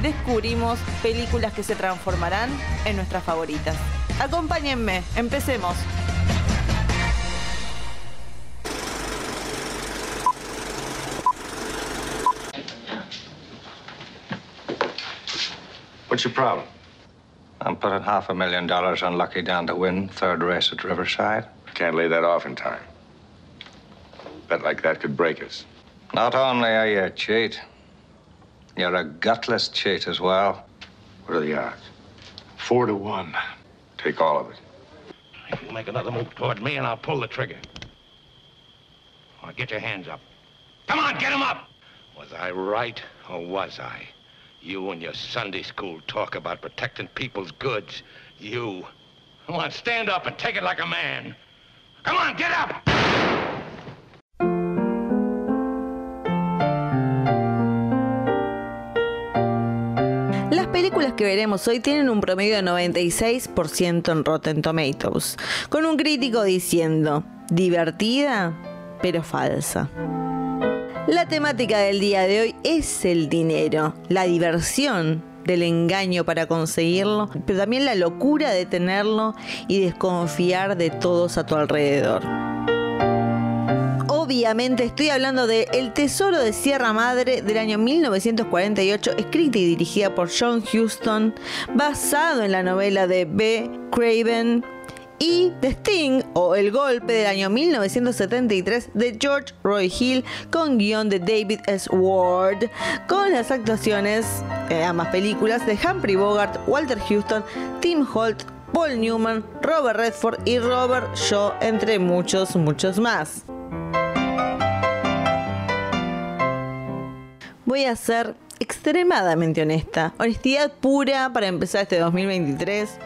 descubrimos películas que se transformarán en nuestras favoritas. Acompáñenme, empecemos. What's your problem? I'm putting half a million dollars on Lucky Down to win third race at Riverside. Can't lay that off in time. Bet like that could break us. Not only are you a cheat, you're a gutless cheat as well. What are the odds? Four to one. Take all of it. If You make another move toward me and I'll pull the trigger. Now get your hands up. Come on, get get 'em up! Was I right or was I? You and your Sunday school talk about protecting people's goods. You. Come on, stand up and take it like a man. Come on, get up! Películas que veremos hoy tienen un promedio de 96% en Rotten Tomatoes, con un crítico diciendo, divertida, pero falsa. La temática del día de hoy es el dinero, la diversión del engaño para conseguirlo, pero también la locura de tenerlo y desconfiar de todos a tu alrededor. Obviamente estoy hablando de El Tesoro de Sierra Madre del año 1948, escrita y dirigida por John Huston, basado en la novela de B. Craven y The Sting o El Golpe del año 1973 de George Roy Hill con guion de David S. Ward, con las actuaciones en ambas películas de Humphrey Bogart, Walter Houston, Tim Holt, Paul Newman, Robert Redford y Robert Shaw, entre muchos, muchos más. Voy a ser extremadamente honesta, honestidad pura para empezar este 2023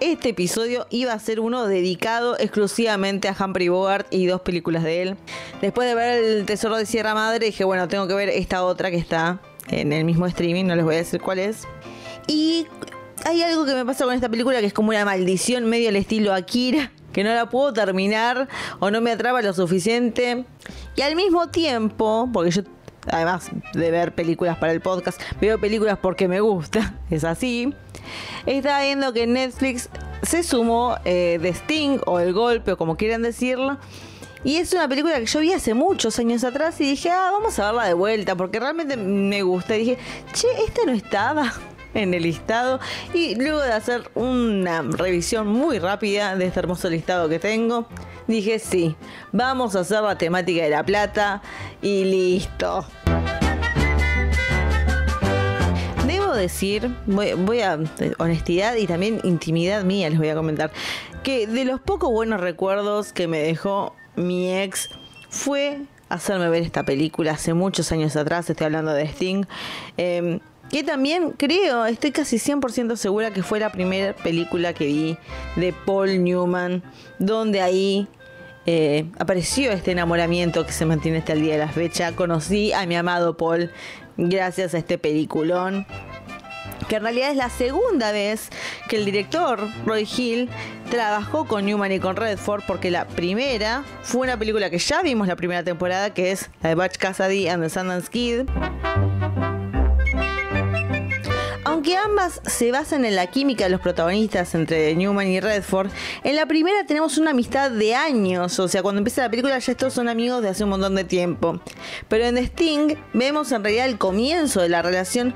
este episodio iba a ser uno dedicado exclusivamente a Humphrey Bogart y dos películas de él. Después de ver El Tesoro de Sierra Madre, dije, bueno, tengo que ver esta otra que está en el mismo streaming, no les voy a decir cuál es. Y hay algo que me pasa con esta película que es como una maldición medio al estilo Akira, que no la puedo terminar o no me atrapa lo suficiente. Y al mismo tiempo, porque yo además de ver películas para el podcast, veo películas porque me gusta, es así. Estaba viendo que Netflix se sumó eh, The Sting o El Golpe o como quieran decirlo. Y es una película que yo vi hace muchos años atrás y dije, ah, vamos a verla de vuelta porque realmente me gusta. Y dije, che, esta no estaba en el listado. Y luego de hacer una revisión muy rápida de este hermoso listado que tengo, dije, sí, vamos a hacer la temática de la plata y listo. decir, voy, a honestidad y también intimidad mía les voy a comentar, que de los pocos buenos recuerdos que me dejó mi ex fue hacerme ver esta película hace muchos años atrás, estoy hablando de Sting, em, que también creo, estoy casi 100% segura que fue la primera película que vi de Paul Newman, donde ahí eh, apareció este enamoramiento que se mantiene hasta el día de la fecha. Conocí a mi amado Paul gracias a este peliculón que en realidad es la segunda vez que el director Roy Hill trabajó con Newman y con Redford, porque la primera fue una película que ya vimos la primera temporada, que es la de Batch Cassidy and the Sundance Kid. Aunque ambas se basan en la química de los protagonistas entre Newman y Redford, en la primera tenemos una amistad de años, o sea, cuando empieza la película ya estos son amigos de hace un montón de tiempo. Pero en The Sting vemos en realidad el comienzo de la relación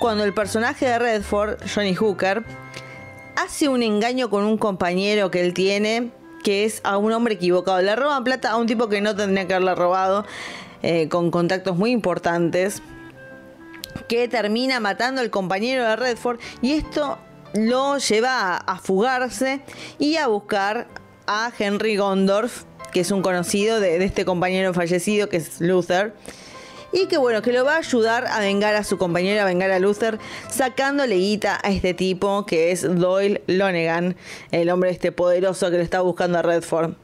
cuando el personaje de Redford, Johnny Hooker, hace un engaño con un compañero que él tiene, que es a un hombre equivocado. Le roban plata a un tipo que no tendría que haberle robado, eh, con contactos muy importantes, que termina matando al compañero de Redford y esto lo lleva a, fugarse y a buscar a Henry Gondorf, que es un conocido de, este compañero fallecido, que es Luther y que bueno, que lo va a ayudar a vengar a su compañero, a vengar a Luther, sacándole guita a este tipo que es Doyle Lonegan, el hombre este poderoso que le está buscando a Redford.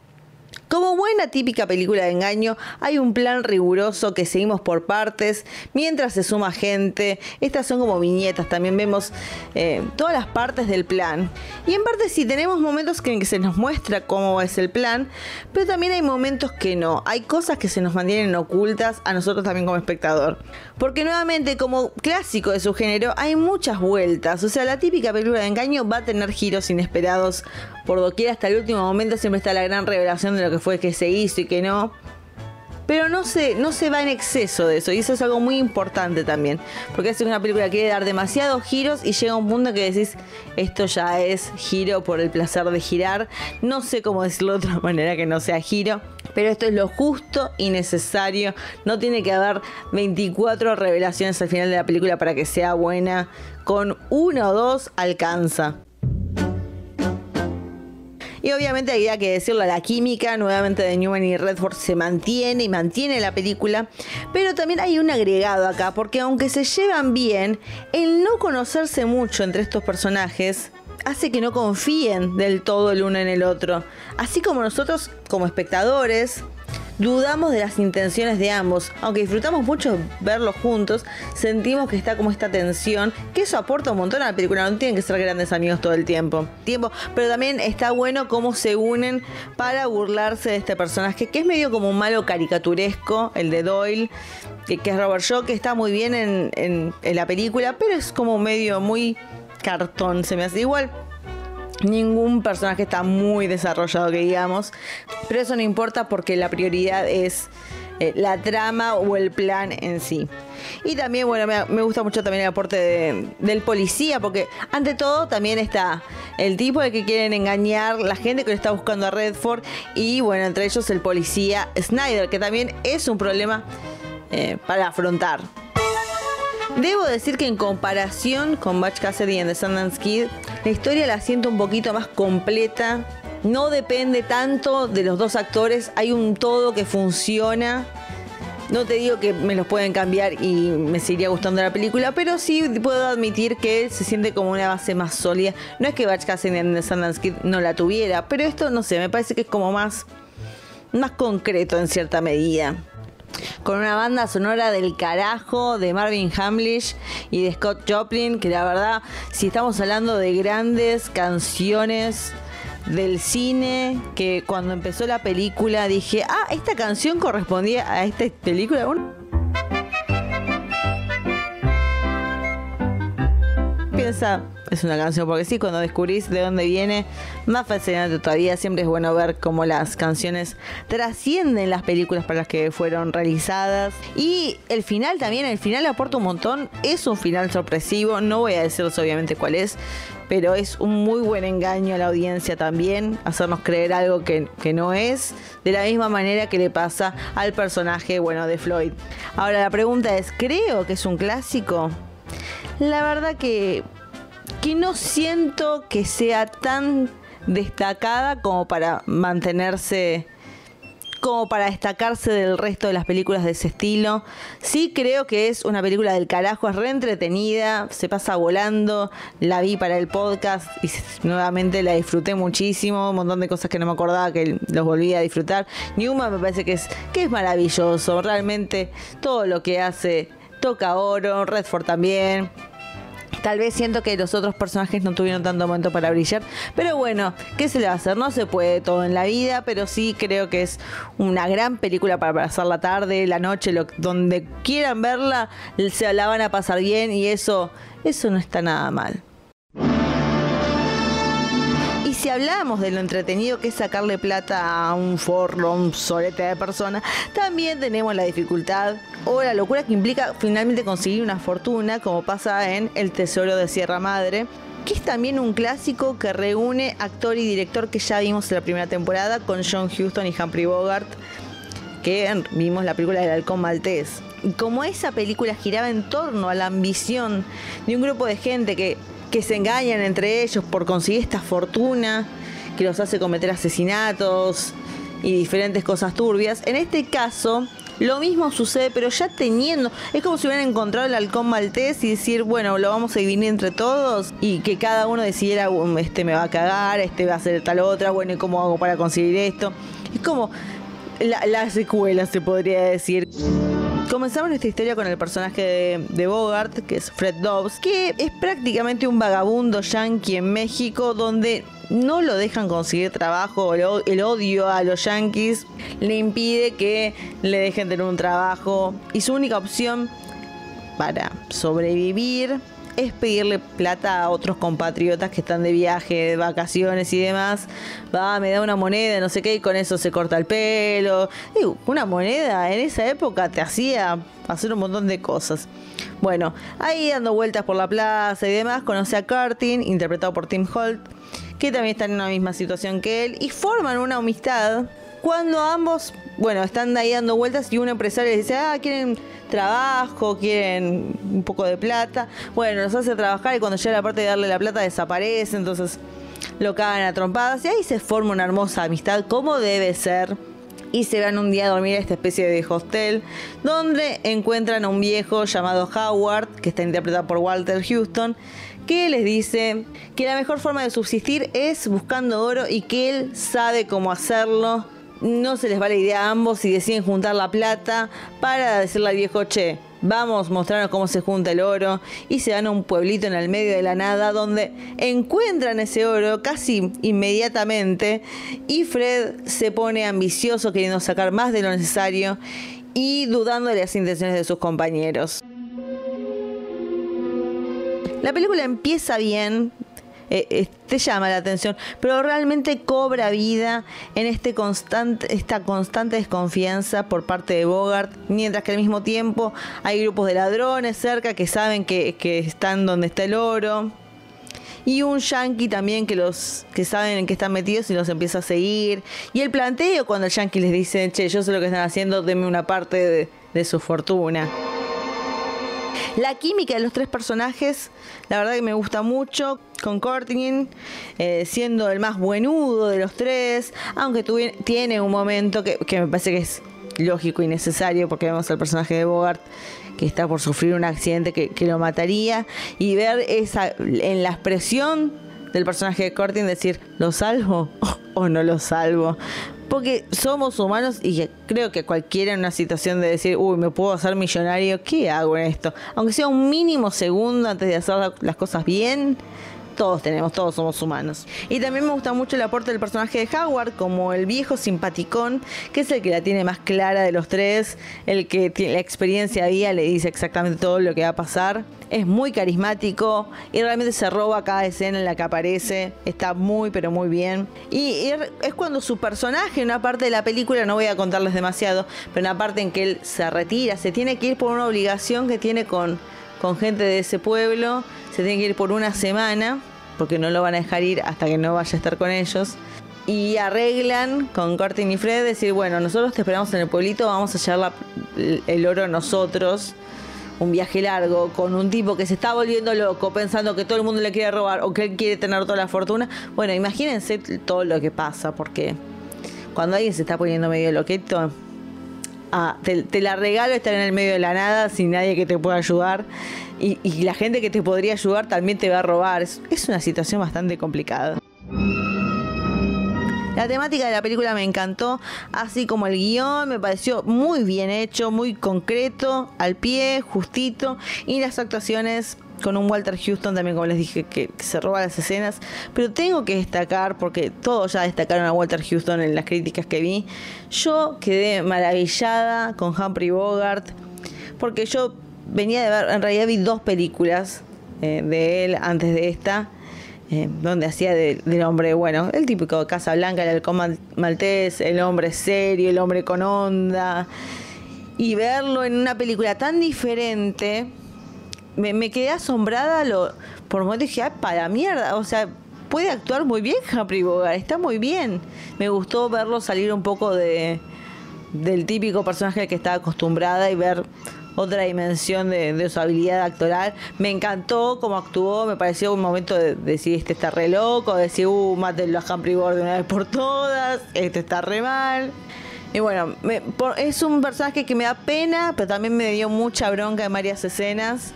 Como buena típica película de engaño, hay un plan riguroso que seguimos por partes mientras se suma gente. Estas son como viñetas, también vemos eh, todas las partes del plan. Y en parte sí tenemos momentos en que se nos muestra cómo es el plan, pero también hay momentos que no. Hay cosas que se nos mantienen ocultas a nosotros también como espectador. Porque nuevamente, como clásico de su género, hay muchas vueltas. O sea, la típica película de engaño va a tener giros inesperados por doquier hasta el último momento. Siempre está la gran revelación de lo que fue que se hizo y que no. Pero no se, no se va en exceso de eso. Y eso es algo muy importante también. Porque es una película que quiere dar demasiados giros y llega un punto que decís, esto ya es giro por el placer de girar. No sé cómo decirlo de otra manera que no sea giro. Pero esto es lo justo y necesario. No tiene que haber 24 revelaciones al final de la película para que sea buena. Con uno o dos alcanza. Y obviamente hay que decirlo, la química nuevamente de Newman y Redford se mantiene y mantiene la película. Pero también hay un agregado acá, porque aunque se llevan bien, el no conocerse mucho entre estos personajes hace que no confíen del todo el uno en el otro. Así como nosotros, como espectadores, dudamos de las intenciones de ambos. Aunque disfrutamos mucho verlos juntos, sentimos que está como esta tensión, que eso aporta un montón a la película. No tienen que ser grandes amigos todo el tiempo. tiempo pero también está bueno cómo se unen para burlarse de este personaje, que es medio como un malo caricaturesco, el de Doyle, que, es Robert Shaw, que está muy bien en, en la película, pero es como medio muy cartón, se me hace igual. Ningún personaje está muy desarrollado, que digamos. Pero eso no importa porque la prioridad es eh, la trama o el plan en sí. Y también, bueno, me, gusta mucho también el aporte del policía, porque ante todo también está el tipo de que quieren engañar, la gente que le está buscando a Redford, y bueno, entre ellos el policía Snyder, que también es un problema eh, para afrontar. Debo decir que en comparación con Batch Cassidy en The Sundance Kid, la historia la siento un poquito más completa. No depende tanto de los dos actores, hay un todo que funciona. No te digo que me los pueden cambiar y me seguiría gustando la película, pero sí puedo admitir que se siente como una base más sólida. No es que Batch Cassidy en The Sundance Kid no la tuviera, pero esto no sé, me parece que es como más, más concreto en cierta medida con una banda sonora del carajo de Marvin Hamlish y de Scott Joplin, que la verdad, si estamos hablando de grandes canciones del cine, que cuando empezó la película dije, ah, esta canción correspondía a esta película. Piensa, es una canción, porque sí, cuando descubrís de dónde viene, más fascinante todavía. Siempre es bueno ver cómo las canciones trascienden las películas para las que fueron realizadas. Y el final también, el final aporta un montón. Es un final sorpresivo, no voy a decirles obviamente cuál es, pero es un muy buen engaño a la audiencia también, hacernos creer algo que, que, no es, de la misma manera que le pasa al personaje, bueno, de Floyd. Ahora la pregunta es, ¿creo que es un clásico? La verdad que que no siento que sea tan destacada como para mantenerse como para destacarse del resto de las películas de ese estilo. Sí creo que es una película del carajo, es re entretenida, se pasa volando, la vi para el podcast y nuevamente la disfruté muchísimo, un montón de cosas que no me acordaba que los volví a disfrutar. Newman me parece que es, que es maravilloso, realmente todo lo que hace toca oro, Redford también. Tal vez siento que los otros personajes no tuvieron tanto momento para brillar. Pero bueno, ¿qué se le va a hacer? No se puede todo en la vida, pero sí creo que es una gran película para pasar la tarde, la noche, lo, donde quieran verla, se la van a pasar bien y eso, eso no está nada mal si hablamos de lo entretenido que es sacarle plata a un forro, un solete de persona, también tenemos la dificultad o la locura que implica finalmente conseguir una fortuna, como pasa en El Tesoro de Sierra Madre, que es también un clásico que reúne actor y director que ya vimos en la primera temporada con John Huston y Humphrey Bogart, que vimos la película del halcón maltés. Como esa película giraba en torno a la ambición de un grupo de gente que que se engañan entre ellos por conseguir esta fortuna que los hace cometer asesinatos y diferentes cosas turbias. En este caso, Lo mismo sucede, pero ya teniendo, es como si hubieran encontrado el halcón maltés y decir, bueno, lo vamos a dividir entre todos y que cada uno decidiera, "Um, este me va a cagar, este va a hacer tal otra, bueno, ¿y cómo hago para conseguir esto? Es como la, la secuela, se podría decir. Comenzamos nuestra historia con el personaje de, de Bogart, que es Fred Dobbs, que es prácticamente un vagabundo yankee en México, donde no lo dejan conseguir trabajo, el, odio a los yankees le impide que le dejen tener un trabajo y su única opción para sobrevivir es pedirle plata a otros compatriotas que están de viaje, de vacaciones y demás. Va, me da una moneda, no sé qué, y con eso se corta el pelo. Digo, una moneda en esa época te hacía hacer un montón de cosas. Bueno, ahí dando vueltas por la plaza y demás, conoce a Curtin, interpretado por Tim Holt, que también está en una misma situación que él, y forman una amistad cuando ambos, bueno, están ahí dando vueltas y un empresario les dice, ah, quieren trabajo, quieren un poco de plata. Bueno, los hace trabajar y cuando llega la parte de darle la plata desaparece, entonces lo cagan a trompadas y ahí se forma una hermosa amistad como debe ser. Y se van un día a dormir a esta especie de hostel donde encuentran a un viejo llamado Howard, que está interpretado por Walter Houston, que les dice que la mejor forma de subsistir es buscando oro y que él sabe cómo hacerlo. No se les va la idea a ambos y deciden juntar la plata para decirle al viejo, che, vamos, mostrarnos cómo se junta el oro. Y se van a un pueblito en el medio de la nada donde encuentran ese oro casi inmediatamente. Y Fred se pone ambicioso queriendo sacar más de lo necesario y dudando de las intenciones de sus compañeros. La película empieza bien, eh, eh, te llama la atención, pero realmente cobra vida en este constante, esta constante desconfianza por parte de Bogart, mientras que al mismo tiempo hay grupos de ladrones cerca que saben que, que están donde está el oro. Y un yankee también que los que saben en qué están metidos y los empieza a seguir. Y el planteo cuando el yankee les dice, che, yo sé lo que están haciendo, denme una parte de, de su fortuna. La química de los tres personajes, la verdad que me gusta mucho. Con Courtney eh, siendo el más buenudo de los tres, aunque tuvi- tiene un momento que, que me parece que es lógico y necesario, porque vemos al personaje de Bogart que está por sufrir un accidente que, que lo mataría, y ver esa en la expresión del personaje de Courtney decir, ¿lo salvo o no lo salvo? Porque somos humanos y creo que cualquiera en una situación de decir, uy, me puedo hacer millonario, ¿qué hago en esto? Aunque sea un mínimo segundo antes de hacer la- las cosas bien, todos tenemos, todos somos humanos. Y también me gusta mucho el aporte del personaje de Howard como el viejo simpaticón, que es el que la tiene más clara de los tres, el que tiene la experiencia día le dice exactamente todo lo que va a pasar. Es muy carismático y realmente se roba cada escena en la que aparece. Está muy, pero muy bien. Y es cuando su personaje, en una parte de la película, no voy a contarles demasiado, pero en una parte en que él se retira, se tiene que ir por una obligación que tiene con, con gente de ese pueblo. Se tiene que ir por una semana, porque no lo van a dejar ir hasta que no vaya a estar con ellos. Y arreglan con Curtin y Fred decir, bueno, nosotros te esperamos en el pueblito, vamos a llevar el oro nosotros. Un viaje largo con un tipo que se está volviendo loco pensando que todo el mundo le quiere robar o que él quiere tener toda la fortuna. Bueno, imagínense todo lo que pasa, porque cuando alguien se está poniendo medio loqueto, te, la regalo estar en el medio de la nada sin nadie que te pueda ayudar. Y, y la gente que te podría ayudar también te va a robar. Es, es una situación bastante complicada. La temática de la película me encantó, así como el guion me pareció muy bien hecho, muy concreto, al pie, justito, y las actuaciones con un Walter Houston también, como les dije, que, se roba las escenas. Pero tengo que destacar, porque todos ya destacaron a Walter Houston en las críticas que vi, yo quedé maravillada con Humphrey Bogart, porque yo venía de ver, en realidad vi dos películas eh, de él antes de esta eh, donde hacía de- del hombre, bueno, el típico Casa Blanca, el halcón mal- maltés, el hombre serio, el hombre con onda. Y verlo en una película tan diferente, me, quedé asombrada. Lo, por momentos dije, ¡ay, para mierda! O sea, puede actuar muy bien Humphrey Bogart, está muy bien. Me gustó verlo salir un poco de, del típico personaje al que estaba acostumbrada y ver otra dimensión de, de su habilidad actoral. Me encantó cómo actuó, me pareció un momento de, de decir, este está re loco, de decir, uh, mátenlo a Humphrey Bogart de una vez por todas, este está re mal. Y bueno, me- por- es un personaje que me da pena, pero también me dio mucha bronca en varias escenas.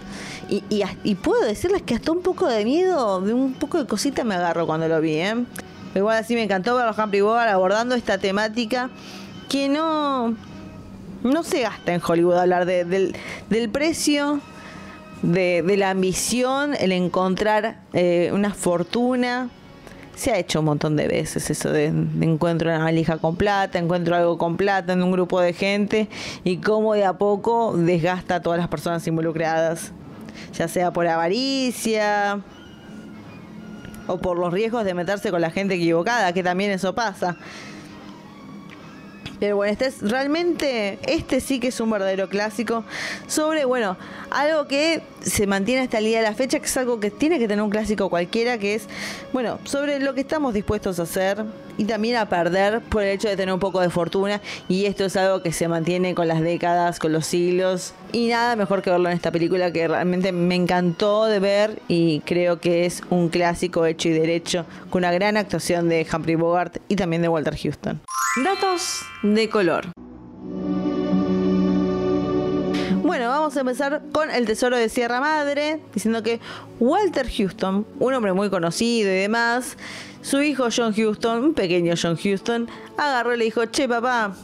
Y, y, puedo decirles que hasta un poco de miedo, de un poco de cosita me agarro cuando lo vi, ¿eh? Igual así me encantó ver a Humphrey Bogart abordando esta temática que no, no se gasta en Hollywood hablar de- del, del precio, de, la ambición, el encontrar eh, una fortuna. Se ha hecho un montón de veces eso de, de encuentro una valija con plata, encuentro algo con plata en un grupo de gente y cómo de a poco desgasta a todas las personas involucradas, ya sea por avaricia o por los riesgos de meterse con la gente equivocada, que también eso pasa. Pero bueno, este es realmente, este sí que es un verdadero clásico sobre, bueno, algo que se mantiene hasta el día de la fecha, que es algo que tiene que tener un clásico cualquiera, que es, bueno, sobre lo que estamos dispuestos a hacer y también a perder por el hecho de tener un poco de fortuna. Y esto es algo que se mantiene con las décadas, con los siglos. Y nada mejor que verlo en esta película que realmente me encantó de ver y creo que es un clásico hecho y derecho, con una gran actuación de Humphrey Bogart y también de Walter Houston. Datos de color. Bueno, vamos a empezar con el tesoro de Sierra Madre, diciendo que Walter Houston, un hombre muy conocido y demás, su hijo John Houston, un pequeño John Houston, agarró y le dijo, che papá,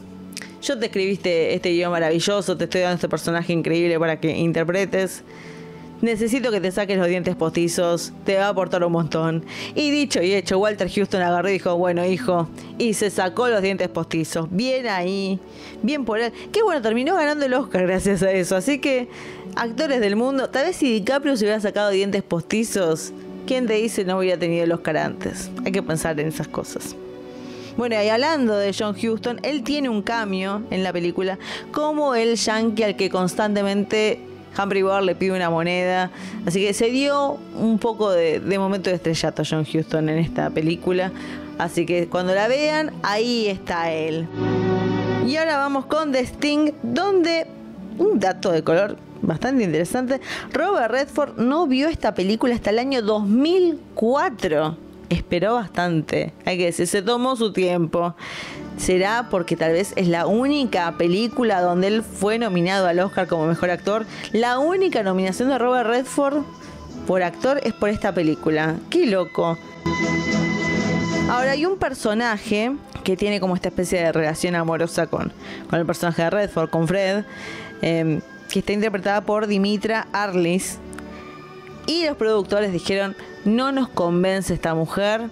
yo te escribiste este guion maravilloso, te estoy dando este personaje increíble para que interpretes. Necesito que te saques los dientes postizos, te va a aportar un montón. Y dicho y hecho, Walter Houston agarró y dijo, bueno hijo, y se sacó los dientes postizos. Bien ahí, bien por él. Qué bueno, terminó ganando el Oscar gracias a eso. Así que, actores del mundo, tal vez si DiCaprio se hubiera sacado dientes postizos, ¿quién te dice no hubiera tenido el Oscar antes? Hay que pensar en esas cosas. Bueno, y hablando de John Houston, él tiene un cambio en la película como el yankee al que constantemente Humphrey Bogart le pide una moneda. Así que se dio un poco de, momento de estrellato John Houston en esta película. Así que cuando la vean, ahí está él. Y ahora vamos con The Sting, donde un dato de color bastante interesante. Robert Redford no vio esta película hasta el año 2004. Esperó bastante, hay que decir, se tomó su tiempo. Será porque tal vez es la única película donde él fue nominado al Oscar como mejor actor. La única nominación de Robert Redford por actor es por esta película. Qué loco. Ahora hay un personaje que tiene como esta especie de relación amorosa con, con el personaje de Redford, con Fred, eh, que está interpretada por Dimitra Arlis. Y los productores dijeron, no nos convence esta mujer.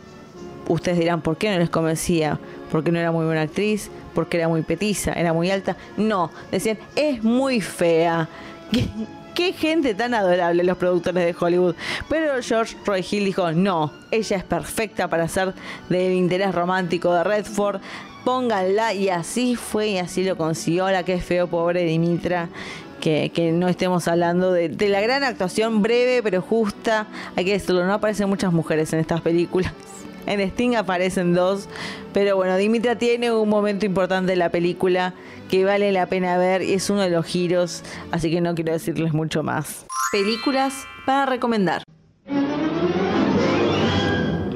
Ustedes dirán, ¿por qué no les convencía? Porque no era muy buena actriz, porque era muy petiza, era muy alta. No, decían, es muy fea. ¿Qué, gente tan adorable los productores de Hollywood. Pero George Roy Hill dijo, no, ella es perfecta para ser del interés romántico de Redford. Pónganla y así fue y así lo consiguió. La que feo, pobre Dimitra que, que no estemos hablando de, de la gran actuación breve pero justa. Hay que decirlo, no aparecen muchas mujeres en estas películas. En Sting aparecen dos, pero bueno, Dimitra tiene un momento importante en la película que vale la pena ver y es uno de los giros, así que no quiero decirles mucho más. Películas para recomendar.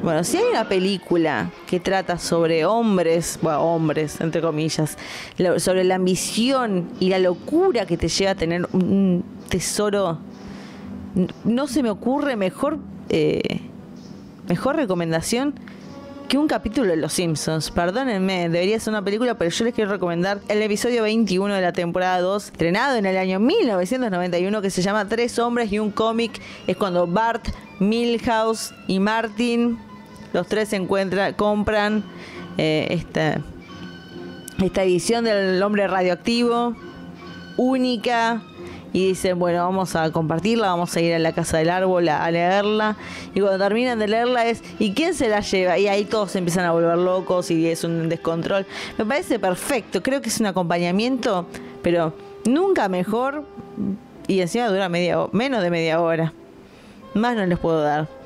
Bueno, si hay una película que trata sobre hombres, bueno, hombres, entre comillas, sobre la ambición y la locura que te lleva a tener un tesoro, no se me ocurre mejor, eh, mejor recomendación que un capítulo de Los Simpsons. Perdónenme, debería ser una película, pero yo les quiero recomendar el episodio 21 de la temporada 2, estrenado en el año 1991, que se llama Tres hombres y un cómic. Es cuando Bart, Milhouse y Martin, los tres se encuentran, compran eh, esta, esta edición del hombre radioactivo, única. Y dicen, bueno, vamos a compartirla, vamos a ir a la casa del árbol a, leerla. Y cuando terminan de leerla es, ¿y quién se la lleva? Y ahí todos empiezan a volver locos y es un descontrol. Me parece perfecto, creo que es un acompañamiento, pero nunca mejor. Y encima dura media, menos de media hora. Más no les puedo dar.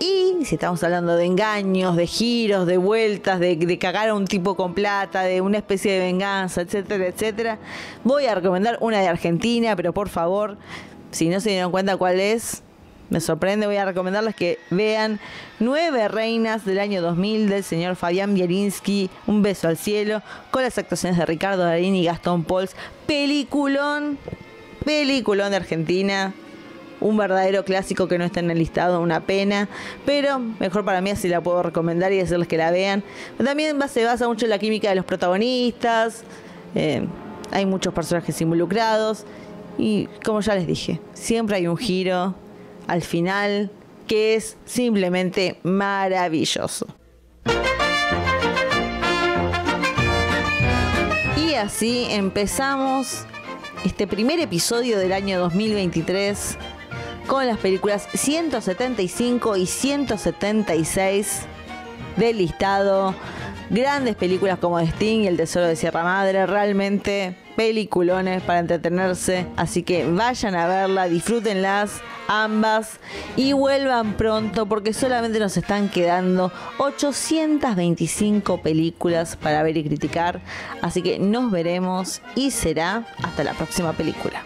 Y si estamos hablando de engaños, de giros, de vueltas, de, cagar a un tipo con plata, de una especie de venganza, etcétera, etcétera, voy a recomendar una de Argentina, pero por favor, si no se dieron cuenta cuál es, me sorprende. Voy a recomendarles que vean Nueve Reinas del año 2000 del señor Fabián Bielinsky, Un beso al cielo, con las actuaciones de Ricardo Darín y Gastón Pols. Peliculón, peliculón de Argentina. Un verdadero clásico que no está en el listado, una pena. Pero mejor para mí así la puedo recomendar y decirles que la vean. También se basa mucho en la química de los protagonistas. Eh, hay muchos personajes involucrados. Y como ya les dije, siempre hay un giro al final que es simplemente maravilloso. Y así empezamos este primer episodio del año 2023 con las películas 175 y 176 del listado. Grandes películas como Sting y El Tesoro de Sierra Madre, realmente peliculones para entretenerse. Así que vayan a verla, disfrútenlas ambas y vuelvan pronto porque solamente nos están quedando 825 películas para ver y criticar. Así que nos veremos y será hasta la próxima película.